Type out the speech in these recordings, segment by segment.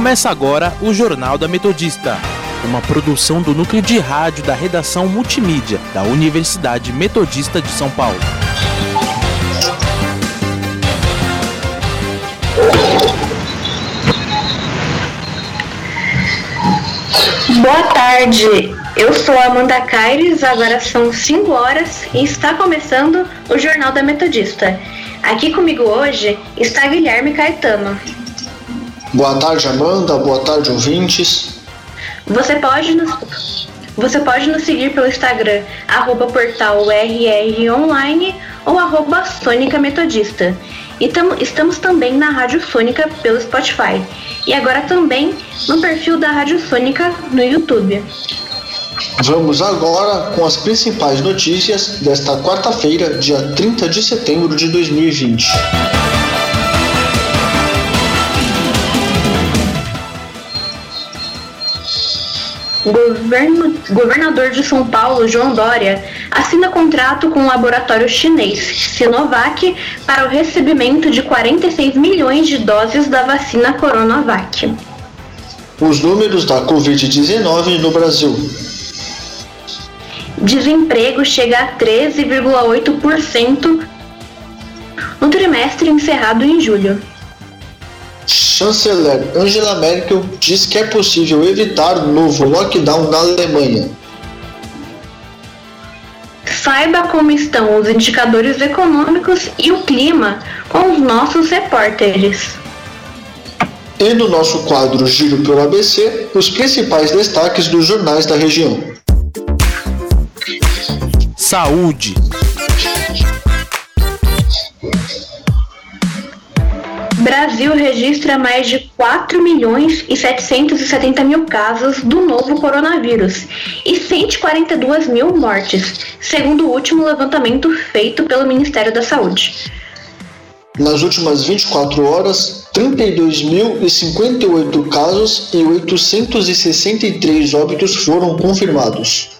Começa agora o Jornal da Metodista, uma produção do núcleo de rádio da redação multimídia da Universidade Metodista de São Paulo. Boa tarde, eu sou Amanda Caires, agora são 5 horas e está começando o Jornal da Metodista. Aqui comigo hoje está Guilherme Caetano. Boa tarde, Amanda. Boa tarde, ouvintes. Você pode nos, você pode nos seguir pelo Instagram, arroba portal RROnline ou arroba Sônica Metodista. E tamo, estamos também na Rádio Sônica pelo Spotify. E agora também no perfil da Rádio Sônica no YouTube. Vamos agora com as principais notícias desta quarta-feira, dia 30 de setembro de 2020. Governo, governador de São Paulo, João Dória, assina contrato com o laboratório chinês Sinovac para o recebimento de 46 milhões de doses da vacina Coronavac. Os números da Covid-19 no Brasil. Desemprego chega a 13,8% no trimestre encerrado em julho chanceler Angela Merkel diz que é possível evitar novo lockdown na Alemanha. Saiba como estão os indicadores econômicos e o clima com os nossos repórteres. E no nosso quadro Giro pelo ABC, os principais destaques dos jornais da região. Saúde. Brasil registra mais de 4 milhões e 770 mil casos do novo coronavírus e 142 mil mortes, segundo o último levantamento feito pelo Ministério da Saúde. Nas últimas 24 horas, 32.058 casos e 863 óbitos foram confirmados.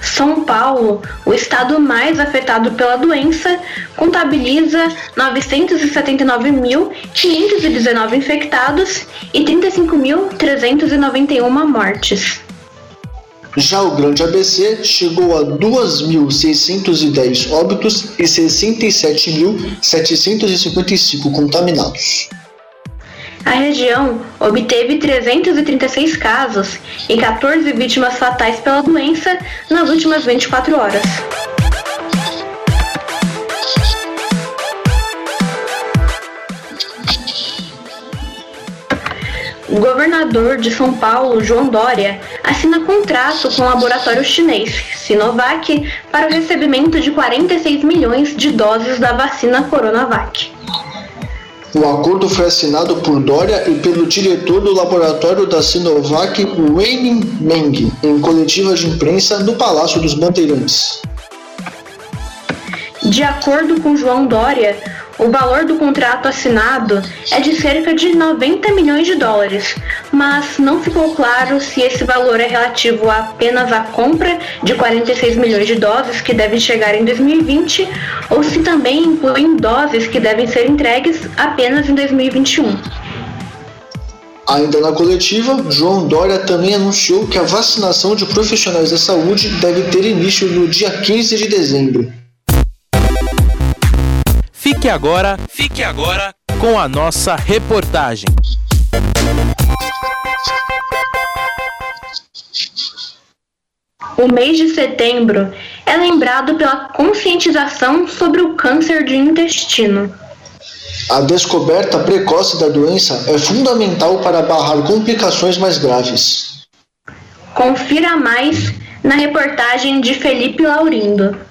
São Paulo, o estado mais afetado pela doença, contabiliza 979.519 infectados e 35.391 mortes. Já o Grande ABC chegou a 2.610 óbitos e 67.755 contaminados. A região obteve 336 casos e 14 vítimas fatais pela doença nas últimas 24 horas. O governador de São Paulo, João Dória, assina contrato com o laboratório chinês Sinovac para o recebimento de 46 milhões de doses da vacina Coronavac. O acordo foi assinado por Dória e pelo diretor do laboratório da Sinovac, Wayne Meng, em coletiva de imprensa no Palácio dos Bandeirantes. De acordo com João Dória, o valor do contrato assinado é de cerca de 90 milhões de dólares, mas não ficou claro se esse valor é relativo apenas à compra de 46 milhões de doses que devem chegar em 2020 ou se também incluem doses que devem ser entregues apenas em 2021. Ainda na coletiva, João Dória também anunciou que a vacinação de profissionais da saúde deve ter início no dia 15 de dezembro. Fique agora, fique agora com a nossa reportagem. O mês de setembro é lembrado pela conscientização sobre o câncer de intestino. A descoberta precoce da doença é fundamental para barrar complicações mais graves. Confira mais na reportagem de Felipe Laurindo.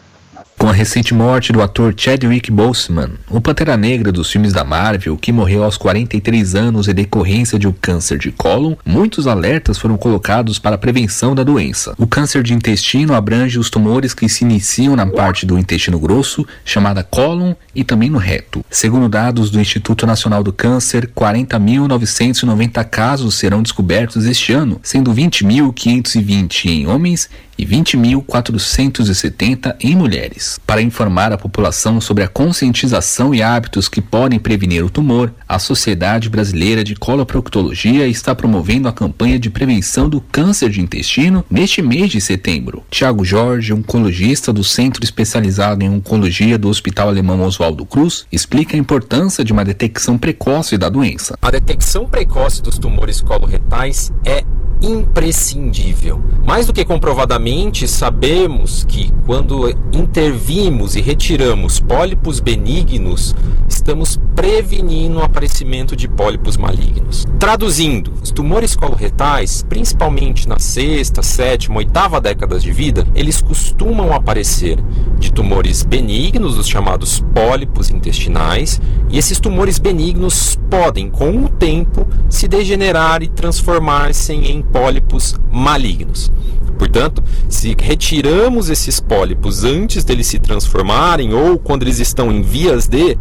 Com a recente morte do ator Chadwick Boseman, o Pantera Negra dos filmes da Marvel, que morreu aos 43 anos em decorrência de um câncer de cólon, muitos alertas foram colocados para a prevenção da doença. O câncer de intestino abrange os tumores que se iniciam na parte do intestino grosso, chamada cólon, e também no reto. Segundo dados do Instituto Nacional do Câncer, 40.990 casos serão descobertos este ano, sendo 20.520 em homens e 20.470 em mulheres. Para informar a população sobre a conscientização e hábitos que podem prevenir o tumor, a Sociedade Brasileira de Coloproctologia está promovendo a campanha de prevenção do câncer de intestino neste mês de setembro. Tiago Jorge, oncologista do Centro Especializado em Oncologia do Hospital Alemão Oswaldo Cruz, explica a importância de uma detecção precoce da doença. A detecção precoce dos tumores coloretais é imprescindível. Mais do que comprovadamente, sabemos que quando intervimos e retiramos pólipos benignos, estamos prevenindo o aparecimento de pólipos malignos. Traduzindo, os tumores coloretais, principalmente na sexta, sétima, oitava décadas de vida, eles costumam aparecer de tumores benignos, os chamados pólipos intestinais, e esses tumores benignos podem, com o tempo, se degenerar e transformar-se em pólipos malignos. Portanto, se retiramos esses pólipos antes deles se transformarem ou quando eles estão em vias de,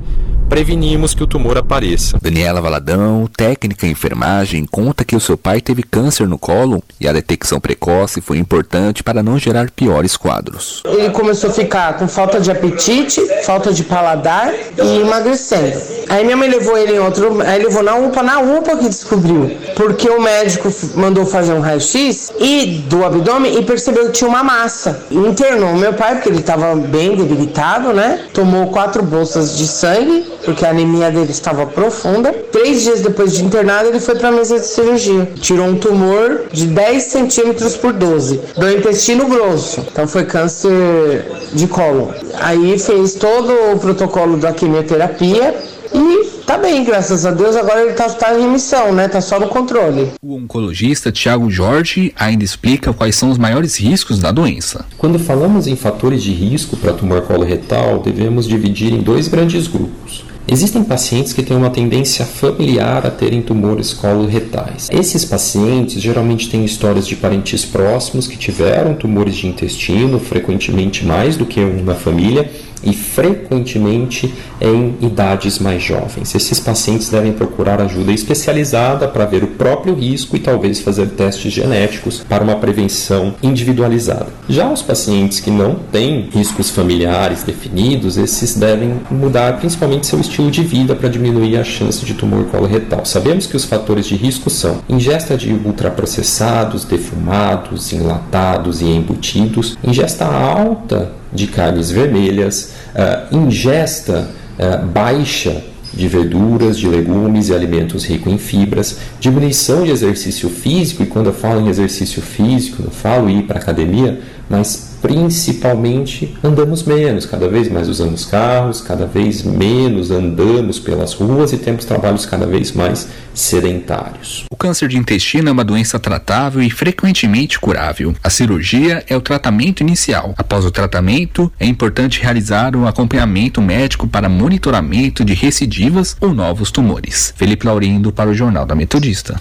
prevenimos que o tumor apareça. Daniela Valadão, técnica em enfermagem, conta que o seu pai teve câncer no colo e a detecção precoce foi importante para não gerar piores quadros. Ele começou a ficar com falta de apetite, falta de paladar e emagrecendo. Aí minha mãe levou ele em outro, aí levou na UPA, na UPA que descobriu, porque o médico mandou fazer um raio-x e do abdômen e percebeu que tinha uma massa. Internou meu pai porque ele estava bem debilitado, né? Tomou quatro bolsas de sangue porque a anemia dele estava profunda. Três dias depois de internado, ele foi para a mesa de cirurgia. Tirou um tumor de 10 centímetros por 12 do intestino grosso. Então foi câncer de colo. Aí fez todo o protocolo da quimioterapia e tá bem, graças a Deus. Agora ele tá, tá em remissão, né? Tá só no controle. O oncologista Tiago Jorge ainda explica quais são os maiores riscos da doença. Quando falamos em fatores de risco para tumor coloretal, devemos dividir em dois grandes grupos. Existem pacientes que têm uma tendência familiar a terem tumores coloretais. Esses pacientes geralmente têm histórias de parentes próximos que tiveram tumores de intestino, frequentemente mais do que um na família, e frequentemente em idades mais jovens. Esses pacientes devem procurar ajuda especializada para ver o próprio risco e talvez fazer testes genéticos para uma prevenção individualizada. Já os pacientes que não têm riscos familiares definidos, esses devem mudar principalmente seu estilo de vida para diminuir a chance de tumor coloretal. Sabemos que os fatores de risco são ingesta de ultraprocessados, defumados, enlatados e embutidos, ingesta alta de carnes vermelhas, uh, ingesta uh, baixa de verduras, de legumes e alimentos ricos em fibras, diminuição de exercício físico, e quando eu falo em exercício físico, eu falo ir para academia, mas principalmente andamos menos, cada vez mais usamos carros, cada vez menos andamos pelas ruas e temos trabalhos cada vez mais sedentários. O câncer de intestino é uma doença tratável e frequentemente curável. A cirurgia é o tratamento inicial. Após o tratamento, é importante realizar um acompanhamento médico para monitoramento de recidivas ou novos tumores. Felipe Laurindo para o Jornal da Metodista.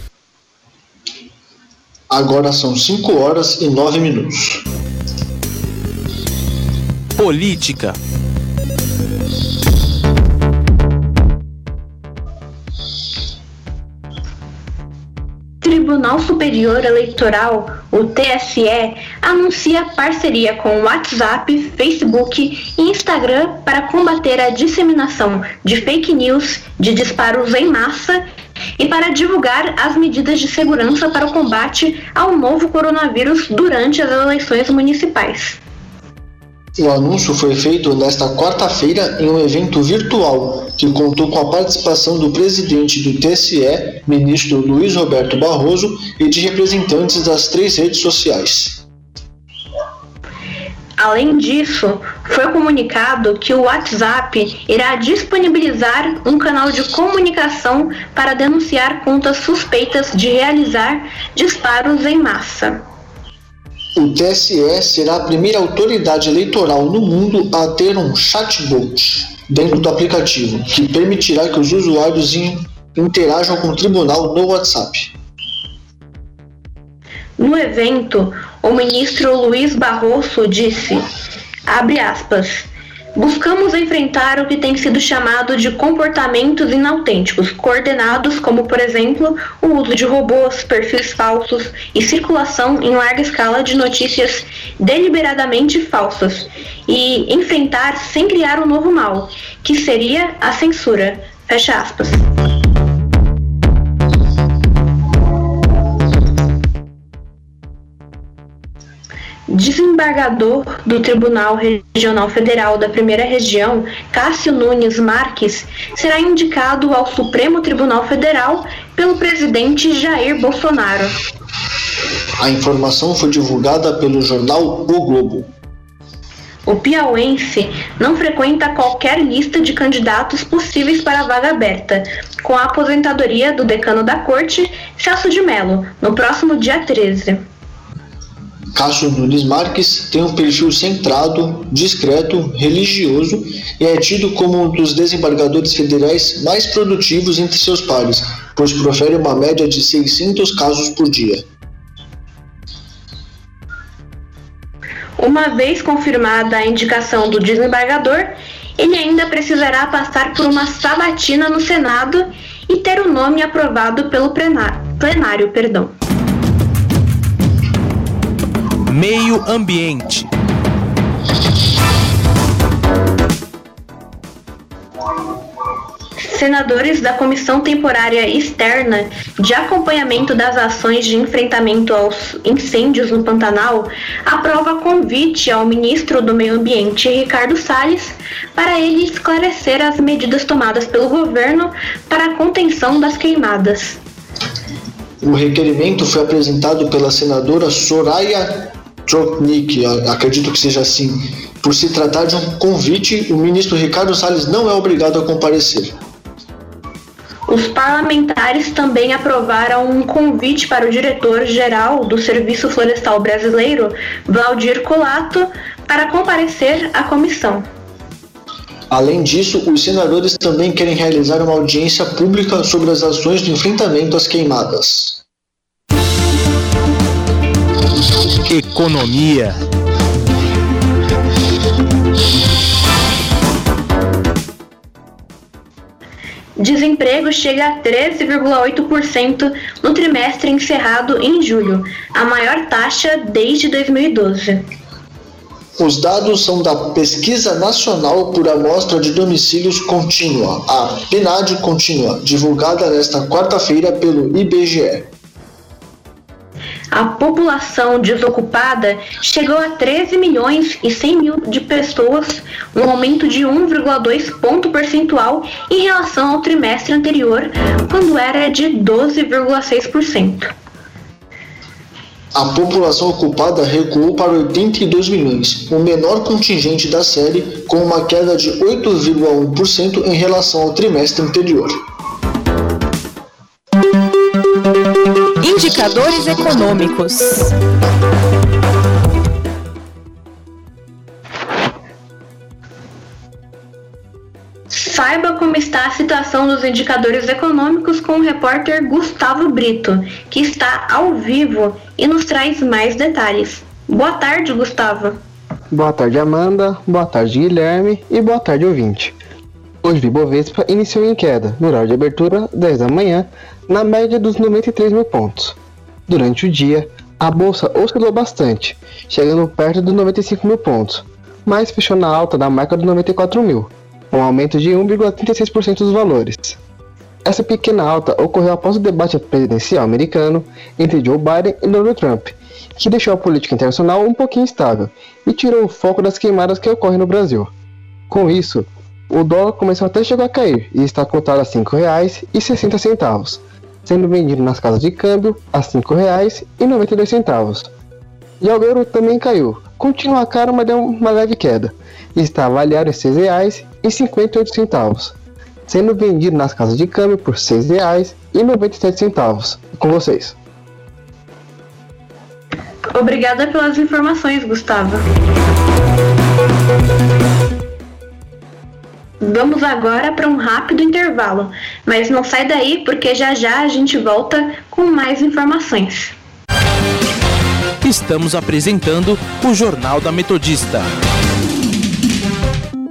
Agora são 5 horas e 9 minutos. Política. Tribunal Superior Eleitoral, o TSE, anuncia parceria com WhatsApp, Facebook e Instagram para combater a disseminação de fake news, de disparos em massa e para divulgar as medidas de segurança para o combate ao novo coronavírus durante as eleições municipais. O anúncio foi feito nesta quarta-feira em um evento virtual que contou com a participação do presidente do TSE, ministro Luiz Roberto Barroso, e de representantes das três redes sociais. Além disso, foi comunicado que o WhatsApp irá disponibilizar um canal de comunicação para denunciar contas suspeitas de realizar disparos em massa. O TSE será a primeira autoridade eleitoral no mundo a ter um chatbot dentro do aplicativo, que permitirá que os usuários interajam com o tribunal no WhatsApp. No evento, o ministro Luiz Barroso disse, abre aspas, Buscamos enfrentar o que tem sido chamado de comportamentos inautênticos, coordenados como, por exemplo, o uso de robôs, perfis falsos e circulação em larga escala de notícias deliberadamente falsas, e enfrentar sem criar um novo mal, que seria a censura. Fecha aspas. Desembargador do Tribunal Regional Federal da Primeira Região, Cássio Nunes Marques, será indicado ao Supremo Tribunal Federal pelo presidente Jair Bolsonaro. A informação foi divulgada pelo jornal O Globo. O piauense não frequenta qualquer lista de candidatos possíveis para a vaga aberta, com a aposentadoria do decano da corte, Celso de Mello, no próximo dia 13. Cássio Nunes Marques tem um perfil centrado, discreto, religioso e é tido como um dos desembargadores federais mais produtivos entre seus pares, pois profere uma média de 600 casos por dia. Uma vez confirmada a indicação do desembargador, ele ainda precisará passar por uma sabatina no Senado e ter o nome aprovado pelo plenário. Perdão. Meio Ambiente. Senadores da Comissão Temporária Externa de Acompanhamento das Ações de Enfrentamento aos Incêndios no Pantanal aprova convite ao ministro do Meio Ambiente, Ricardo Salles, para ele esclarecer as medidas tomadas pelo governo para a contenção das queimadas. O requerimento foi apresentado pela senadora Soraya Trotnik, acredito que seja assim. Por se tratar de um convite, o ministro Ricardo Salles não é obrigado a comparecer. Os parlamentares também aprovaram um convite para o diretor-geral do Serviço Florestal Brasileiro, Valdir Colato, para comparecer à comissão. Além disso, os senadores também querem realizar uma audiência pública sobre as ações de enfrentamento às queimadas. Economia. Desemprego chega a 13,8% no trimestre encerrado em julho, a maior taxa desde 2012. Os dados são da Pesquisa Nacional por Amostra de Domicílios Contínua, a PNAD Contínua, divulgada nesta quarta-feira pelo IBGE a população desocupada chegou a 13 milhões e 100 mil de pessoas, um aumento de 1,2 ponto percentual em relação ao trimestre anterior, quando era de 12,6%. A população ocupada recuou para 82 milhões, o menor contingente da série, com uma queda de 8,1% em relação ao trimestre anterior. Indicadores econômicos. Saiba como está a situação dos indicadores econômicos com o repórter Gustavo Brito, que está ao vivo e nos traz mais detalhes. Boa tarde, Gustavo. Boa tarde, Amanda. Boa tarde, Guilherme. E boa tarde, ouvinte. Hoje o Ibovespa iniciou em queda, no horário de abertura, 10 da manhã, na média dos 93 mil pontos. Durante o dia, a bolsa oscilou bastante, chegando perto dos 95 mil pontos, mas fechou na alta da marca dos 94 mil, um aumento de 1,36% dos valores. Essa pequena alta ocorreu após o debate presidencial americano entre Joe Biden e Donald Trump, que deixou a política internacional um pouquinho instável e tirou o foco das queimadas que ocorrem no Brasil. Com isso, o dólar começou até chegar a cair e está cotado a R$ 5,60 sendo vendido nas casas de câmbio a R$ 5,92. E o euro também caiu, continua caro, mas deu uma leve queda, está avaliado em R$ 6,58, sendo vendido nas casas de câmbio por R$ 6,97. Com vocês. Obrigada pelas informações, Gustavo. Vamos agora para um rápido intervalo, mas não sai daí porque já já a gente volta com mais informações. Estamos apresentando o Jornal da Metodista.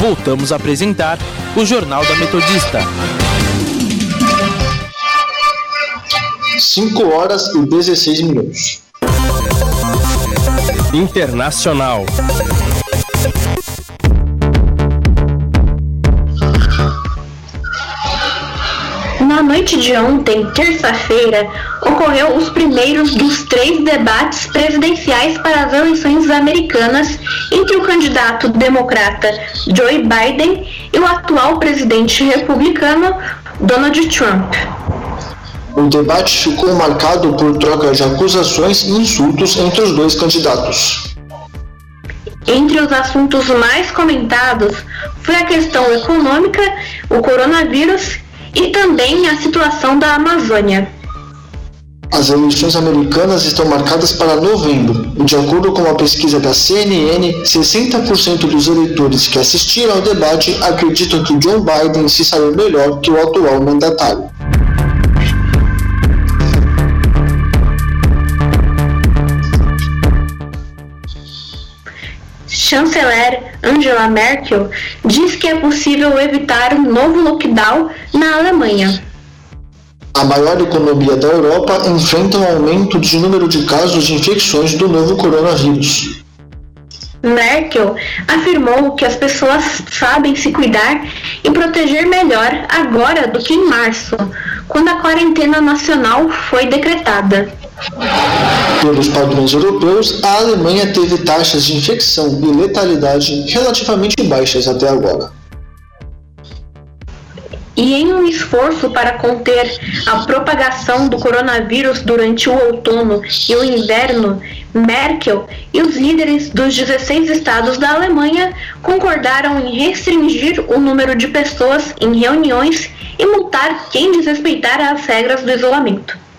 voltamos a apresentar o Jornal da Metodista. 5 horas e 16 minutos. Internacional. Na noite de ontem, terça-feira, ocorreu os primeiros dos três debates presidenciais para as eleições americanas entre o candidato democrata Joe Biden e o atual presidente republicano Donald Trump. O debate ficou marcado por troca de acusações e insultos entre os dois candidatos. Entre os assuntos mais comentados foi a questão econômica, o coronavírus e também a situação da Amazônia. As eleições americanas estão marcadas para novembro. De acordo com uma pesquisa da CNN, 60% dos eleitores que assistiram ao debate acreditam que Joe Biden se saiu melhor que o atual mandatário. Chanceler Angela Merkel diz que é possível evitar um novo lockdown na Alemanha. A maior economia da Europa enfrenta um aumento de número de casos de infecções do novo coronavírus. Merkel afirmou que as pessoas sabem se cuidar e proteger melhor agora do que em março, quando a quarentena nacional foi decretada. Pelos padrões europeus, a Alemanha teve taxas de infecção e letalidade relativamente baixas até agora. E em um esforço para conter a propagação do coronavírus durante o outono e o inverno, Merkel e os líderes dos 16 estados da Alemanha concordaram em restringir o número de pessoas em reuniões e multar quem desrespeitar as regras do isolamento.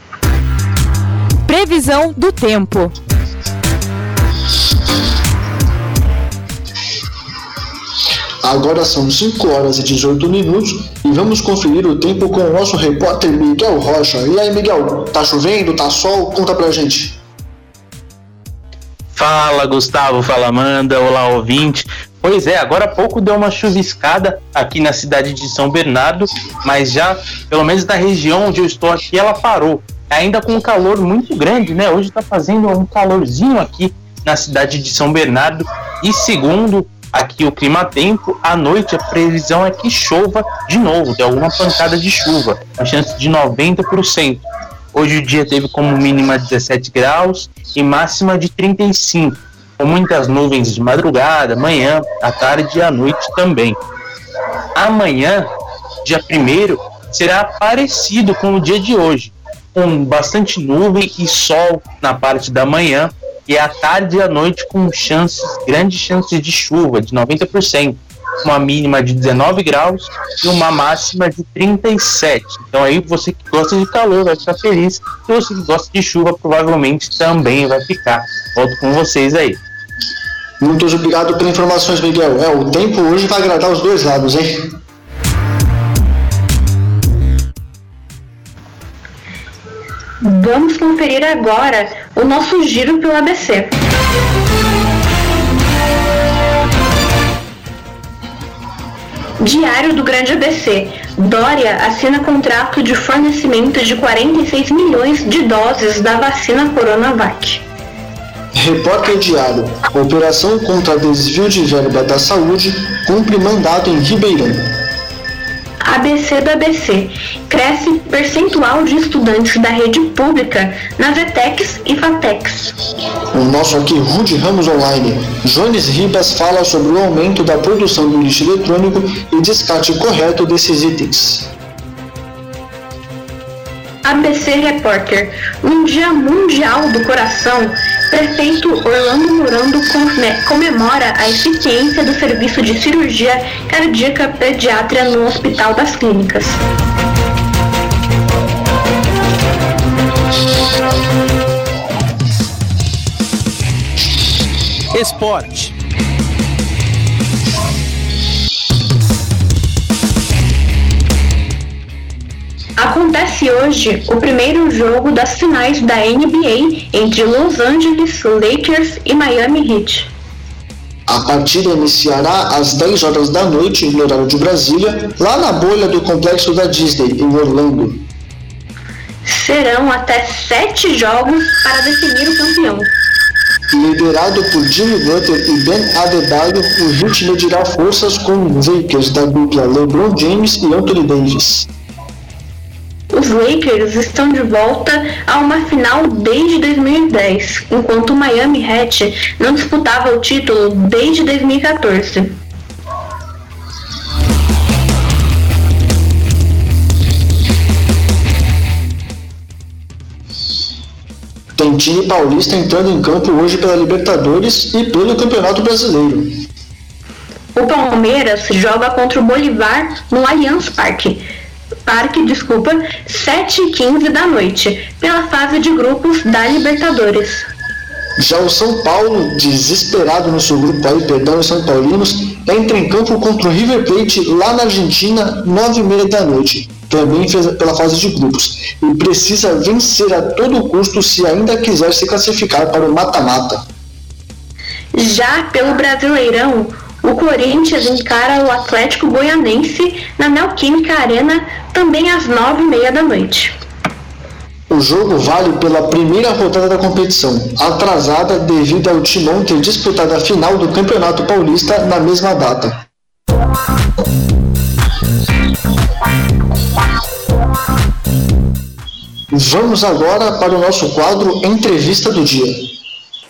Previsão do tempo. Agora são 5 horas e 18 minutos e vamos conferir o tempo com o nosso repórter Miguel Rocha. E aí, Miguel, tá chovendo, tá sol? Conta pra gente. Fala, Gustavo, fala, Amanda, olá, ouvinte. Pois é, agora há pouco deu uma chuviscada aqui na cidade de São Bernardo, mas já, pelo menos na região onde eu estou aqui, ela parou ainda com um calor muito grande, né? Hoje está fazendo um calorzinho aqui na cidade de São Bernardo e segundo aqui o clima tempo, à noite a previsão é que chova de novo, de alguma pancada de chuva, a chance de 90%. Hoje o dia teve como mínima 17 graus e máxima de 35, com muitas nuvens de madrugada, manhã, à tarde e à noite também. Amanhã, dia 1 será parecido com o dia de hoje, com bastante nuvem e sol na parte da manhã e à tarde e à noite com chances, grandes chances de chuva, de 90%, uma mínima de 19 graus e uma máxima de 37. Então aí você que gosta de calor vai ficar feliz, e você que gosta de chuva provavelmente também vai ficar. Volto com vocês aí. Muito obrigado pelas informações, Miguel. É, o tempo hoje vai agradar os dois lados, hein? Vamos conferir agora o nosso giro pelo ABC. Diário do Grande ABC. Dória assina contrato de fornecimento de 46 milhões de doses da vacina Coronavac. Repórter Diário. Operação contra desvio de verba da saúde cumpre mandato em Ribeirão. ABC do ABC. Cresce percentual de estudantes da rede pública nas ETECs e FATECs. O nosso aqui, Rude Ramos Online. Jones Ribas fala sobre o aumento da produção do lixo eletrônico e descarte correto desses itens. ABC Repórter. No Dia Mundial do Coração, Prefeito Orlando Murando comemora a eficiência do serviço de cirurgia cardíaca pediátrica no Hospital das Clínicas. Esporte. Acontece hoje o primeiro jogo das finais da NBA entre Los Angeles Lakers e Miami Heat. A partida iniciará às 10 horas da noite, no horário de Brasília, lá na bolha do complexo da Disney, em Orlando. Serão até sete jogos para definir o campeão. Liderado por Jimmy Butler e Ben Adebayo, o Heat medirá forças com os Lakers da dupla LeBron James e Anthony Davis. Os Lakers estão de volta a uma final desde 2010, enquanto o Miami Heat não disputava o título desde 2014. Tem time paulista entrando em campo hoje pela Libertadores e pelo Campeonato Brasileiro. O Palmeiras joga contra o Bolivar no Allianz Parque. Parque, desculpa, 7 e 15 da noite, pela fase de grupos da Libertadores. Já o São Paulo, desesperado no seu grupo aí, perdão, os São Paulinos, entra em campo contra o River Plate lá na Argentina, 9 e meia da noite também pela fase de grupos e precisa vencer a todo custo se ainda quiser se classificar para o mata-mata. Já pelo Brasileirão, o Corinthians encara o Atlético Goianense na Neoquímica Arena também às nove e meia da noite. O jogo vale pela primeira rodada da competição, atrasada devido ao Timão ter disputado a final do Campeonato Paulista na mesma data. Vamos agora para o nosso quadro Entrevista do Dia.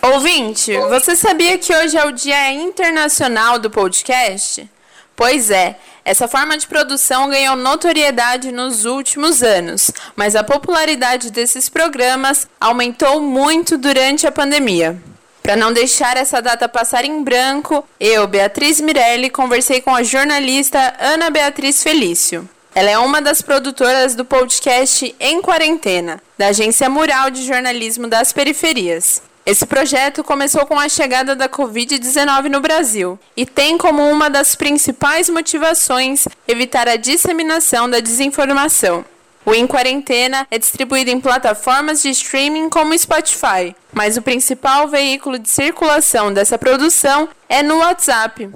Ouvinte, você sabia que hoje é o Dia Internacional do Podcast? Pois é, essa forma de produção ganhou notoriedade nos últimos anos, mas a popularidade desses programas aumentou muito durante a pandemia. Para não deixar essa data passar em branco, eu, Beatriz Mirelli, conversei com a jornalista Ana Beatriz Felício. Ela é uma das produtoras do podcast Em Quarentena, da Agência Mural de Jornalismo das Periferias. Esse projeto começou com a chegada da Covid-19 no Brasil e tem como uma das principais motivações evitar a disseminação da desinformação. O Em Quarentena é distribuído em plataformas de streaming como Spotify, mas o principal veículo de circulação dessa produção é no WhatsApp.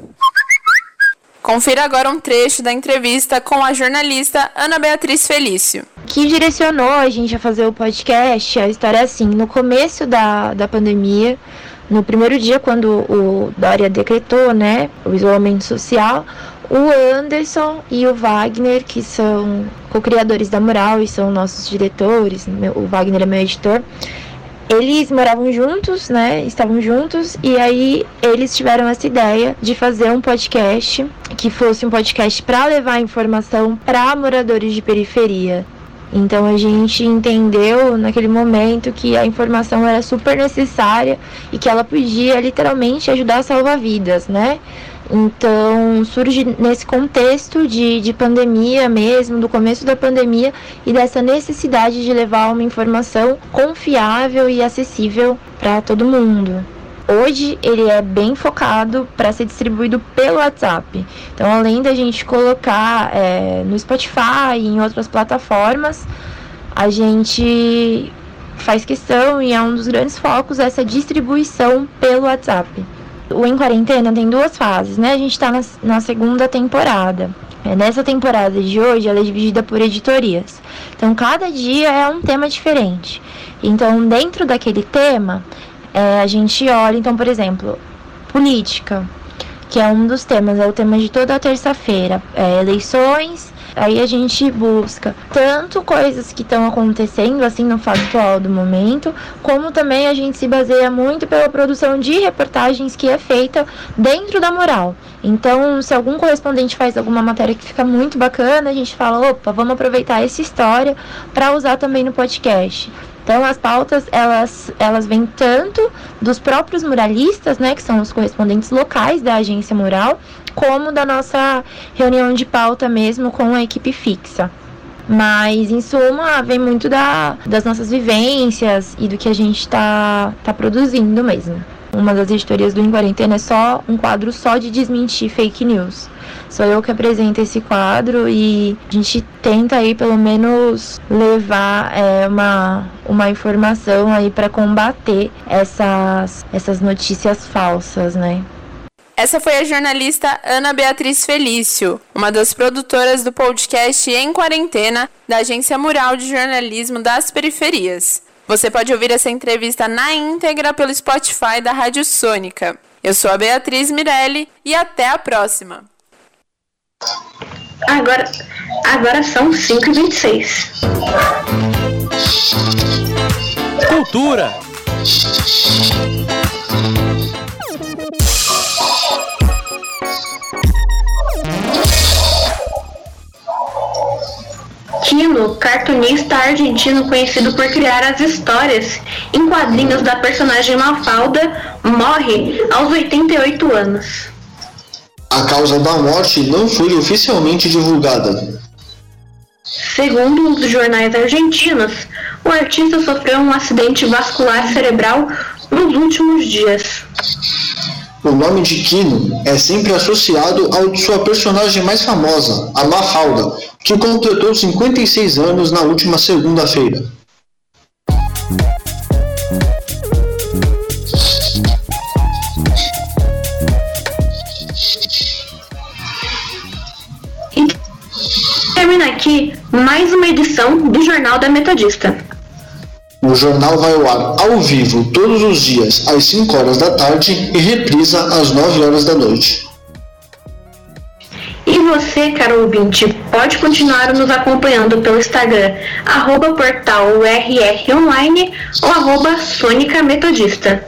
Confira agora um trecho da entrevista com a jornalista Ana Beatriz Felício. Que direcionou a gente a fazer o podcast, a história é assim, no começo da, da pandemia, no primeiro dia, quando o Dória decretou né, o isolamento social, o Anderson e o Wagner, que são co-criadores da Mural e são nossos diretores, o Wagner é meu editor, eles moravam juntos, né? Estavam juntos e aí eles tiveram essa ideia de fazer um podcast que fosse um podcast para levar informação para moradores de periferia. Então a gente entendeu naquele momento que a informação era super necessária e que ela podia literalmente ajudar a salvar vidas, né? Então, surge nesse contexto de, de pandemia mesmo, do começo da pandemia e dessa necessidade de levar uma informação confiável e acessível para todo mundo. Hoje ele é bem focado para ser distribuído pelo WhatsApp. Então, além da gente colocar é, no Spotify e em outras plataformas, a gente faz questão e é um dos grandes focos essa distribuição pelo WhatsApp. O Em Quarentena tem duas fases, né? A gente está na, na, segunda temporada. É, nessa temporada de hoje, ela é dividida por editorias. Então, cada dia é um tema diferente. Então, dentro daquele tema, é, a gente olha, então, por exemplo, política, que é um dos temas, é o tema de toda terça-feira. É, eleições, Aí a gente busca tanto coisas que estão acontecendo assim no factual do momento, como também a gente se baseia muito pela produção de reportagens que é feita dentro da moral. Então, se algum correspondente faz alguma matéria que fica muito bacana, a gente fala, opa, vamos aproveitar essa história para usar também no podcast. Então as pautas elas elas vêm tanto dos próprios muralistas, né, que são os correspondentes locais da agência mural, como da nossa reunião de pauta mesmo com a equipe fixa. Mas, em suma, vem muito da, das nossas vivências e do que a gente está tá produzindo mesmo. Uma das editorias do Em Quarentena é só um quadro só de desmentir fake news. Sou eu que apresento esse quadro e a gente tenta aí pelo menos levar é, uma, uma informação aí para combater essas, essas notícias falsas, né? Essa foi a jornalista Ana Beatriz Felício, uma das produtoras do podcast Em Quarentena, da Agência Mural de Jornalismo das Periferias. Você pode ouvir essa entrevista na íntegra pelo Spotify da Rádio Sônica. Eu sou a Beatriz Mirelli e até a próxima. Agora, agora são 5h26. Cultura. Kino, cartunista argentino conhecido por criar as histórias em quadrinhos da personagem Mafalda, morre aos 88 anos. A causa da morte não foi oficialmente divulgada. Segundo os jornais argentinos, o artista sofreu um acidente vascular cerebral nos últimos dias. O nome de Kino é sempre associado ao de sua personagem mais famosa, a Mafalda, que completou 56 anos na última segunda-feira. Termina aqui mais uma edição do Jornal da Metodista. O jornal vai ao ar ao vivo todos os dias às 5 horas da tarde e reprisa às 9 horas da noite. E você, caro ouvinte, pode continuar nos acompanhando pelo Instagram, arroba portal URR Online ou arroba Sônica Metodista.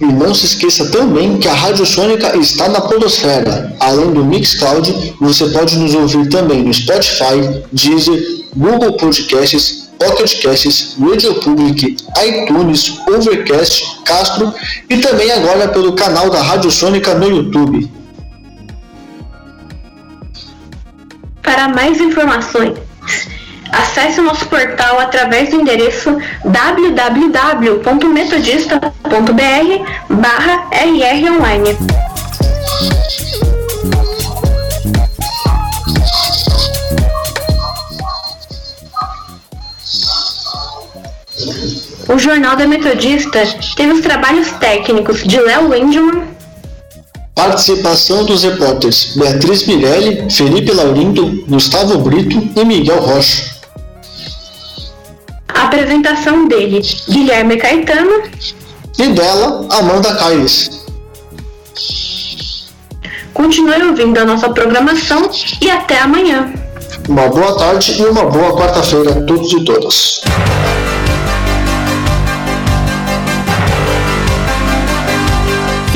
E não se esqueça também que a Rádio Sônica está na Podosfera. Além do Mixcloud, você pode nos ouvir também no Spotify, Deezer, Google Podcasts, Pocket Casts, Radio Public, iTunes, Overcast, Castro e também agora pelo canal da Rádio Sônica no YouTube. Para mais informações, acesse o nosso portal através do endereço www.metodista.br O Jornal da Metodista teve os trabalhos técnicos de Léo Wendelman, Participação dos repórteres Beatriz Mirelli, Felipe Laurindo, Gustavo Brito e Miguel Rocha. apresentação dele, Guilherme Caetano, E dela, Amanda Caires. Continue ouvindo a nossa programação e até amanhã. Uma boa tarde e uma boa quarta-feira a todos e todas.